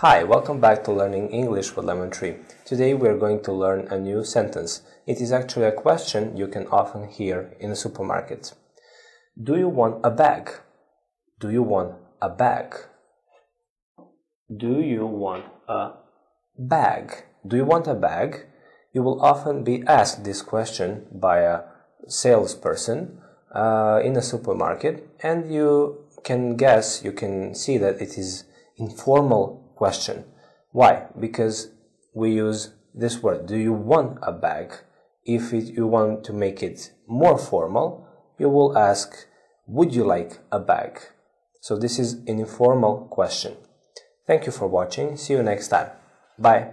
Hi, welcome back to Learning English with Lemon Tree. Today we are going to learn a new sentence. It is actually a question you can often hear in a supermarket. Do you want a bag? Do you want a bag? Do you want a bag? Do you want a bag? You will often be asked this question by a salesperson uh, in a supermarket, and you can guess, you can see that it is informal question. Why? Because we use this word. Do you want a bag? If it, you want to make it more formal, you will ask, would you like a bag? So this is an informal question. Thank you for watching. See you next time. Bye.